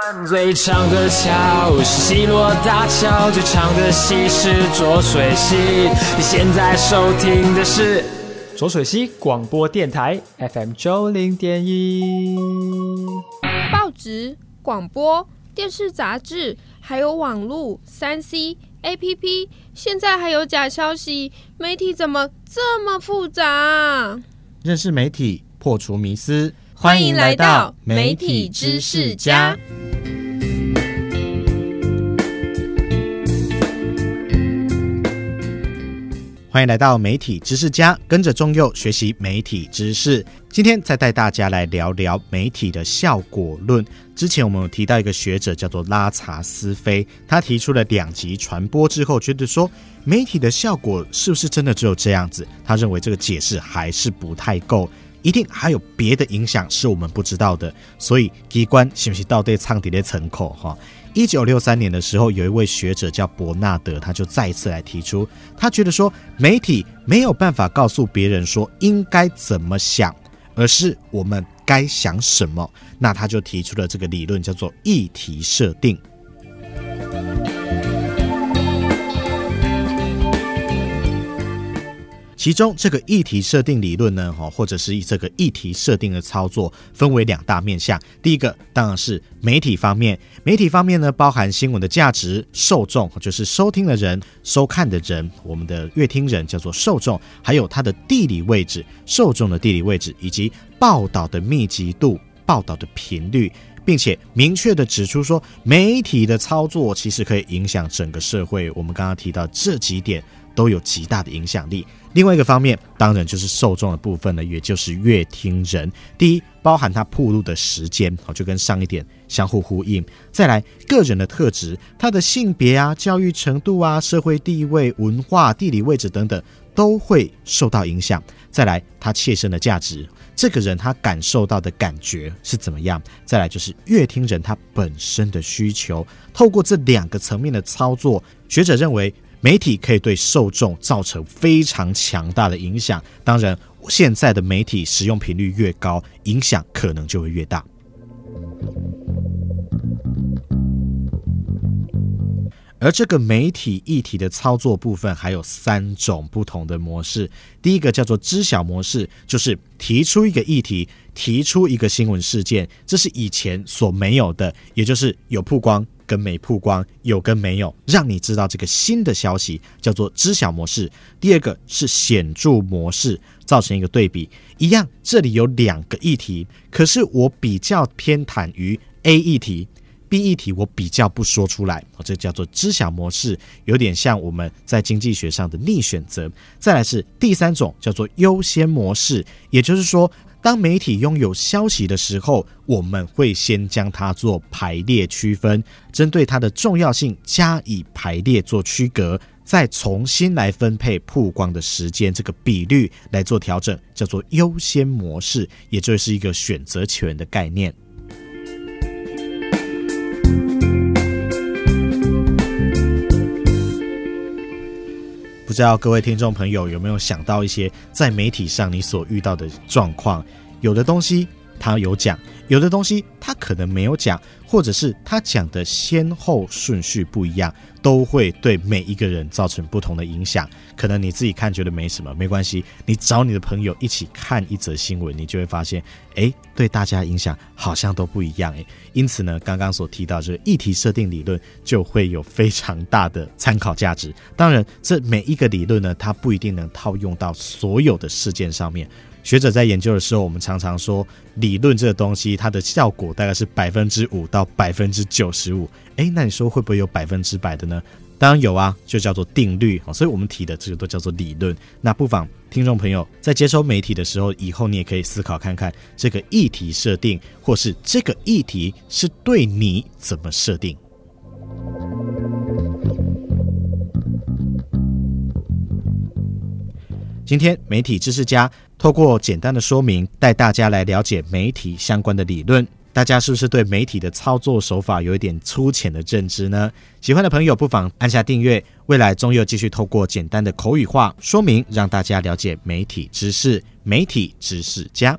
湾最长的桥是西螺大桥，最长的溪是浊水溪。你现在收听的是浊水溪广播电台 FM 九零点一。报纸、广播、电视、杂志，还有网络、三 C、APP，现在还有假消息，媒体怎么这么复杂？认识媒体，破除迷思。欢迎来到媒体知识家。欢迎来到媒体知识家，跟着中佑学习媒体知识。今天再带大家来聊聊媒体的效果论。之前我们有提到一个学者叫做拉查斯菲，他提出了两极传播之后，觉得说媒体的效果是不是真的只有这样子？他认为这个解释还是不太够。一定还有别的影响是我们不知道的，所以机关是不是到底唱底的层口哈？一九六三年的时候，有一位学者叫伯纳德，他就再一次来提出，他觉得说媒体没有办法告诉别人说应该怎么想，而是我们该想什么。那他就提出了这个理论，叫做议题设定。其中这个议题设定理论呢，哈，或者是这个议题设定的操作，分为两大面向。第一个当然是媒体方面，媒体方面呢，包含新闻的价值、受众，就是收听的人、收看的人，我们的阅听人叫做受众，还有它的地理位置、受众的地理位置，以及报道的密集度、报道的频率，并且明确地指出说，媒体的操作其实可以影响整个社会。我们刚刚提到这几点都有极大的影响力。另外一个方面，当然就是受众的部分呢，也就是乐听人。第一，包含他铺路的时间，好，就跟上一点相互呼应。再来，个人的特质，他的性别啊、教育程度啊、社会地位、文化、地理位置等等，都会受到影响。再来，他切身的价值，这个人他感受到的感觉是怎么样？再来就是乐听人他本身的需求。透过这两个层面的操作，学者认为。媒体可以对受众造成非常强大的影响。当然，现在的媒体使用频率越高，影响可能就会越大。而这个媒体议题的操作部分还有三种不同的模式。第一个叫做知晓模式，就是提出一个议题，提出一个新闻事件，这是以前所没有的，也就是有曝光跟没曝光，有跟没有，让你知道这个新的消息，叫做知晓模式。第二个是显著模式，造成一个对比，一样，这里有两个议题，可是我比较偏袒于 A 议题。B 议题我比较不说出来，这叫做知晓模式，有点像我们在经济学上的逆选择。再来是第三种，叫做优先模式，也就是说，当媒体拥有消息的时候，我们会先将它做排列区分，针对它的重要性加以排列做区隔，再重新来分配曝光的时间，这个比率来做调整，叫做优先模式，也就是一个选择权的概念。不知道各位听众朋友有没有想到一些在媒体上你所遇到的状况？有的东西他有讲，有的东西他可能没有讲，或者是他讲的先后顺序不一样，都会对每一个人造成不同的影响。可能你自己看觉得没什么，没关系，你找你的朋友一起看一则新闻，你就会发现，诶，对大家影响好像都不一样，诶。因此呢，刚刚所提到这个议题设定理论就会有非常大的参考价值。当然，这每一个理论呢，它不一定能套用到所有的事件上面。学者在研究的时候，我们常常说，理论这个东西，它的效果大概是百分之五到百分之九十五。诶，那你说会不会有百分之百的呢？当然有啊，就叫做定律。所以我们提的这个都叫做理论。那不妨听众朋友在接收媒体的时候，以后你也可以思考看看，这个议题设定，或是这个议题是对你怎么设定。今天媒体知识家透过简单的说明，带大家来了解媒体相关的理论。大家是不是对媒体的操作手法有一点粗浅的认知呢？喜欢的朋友不妨按下订阅，未来中又继续透过简单的口语化说明，让大家了解媒体知识。媒体知识家。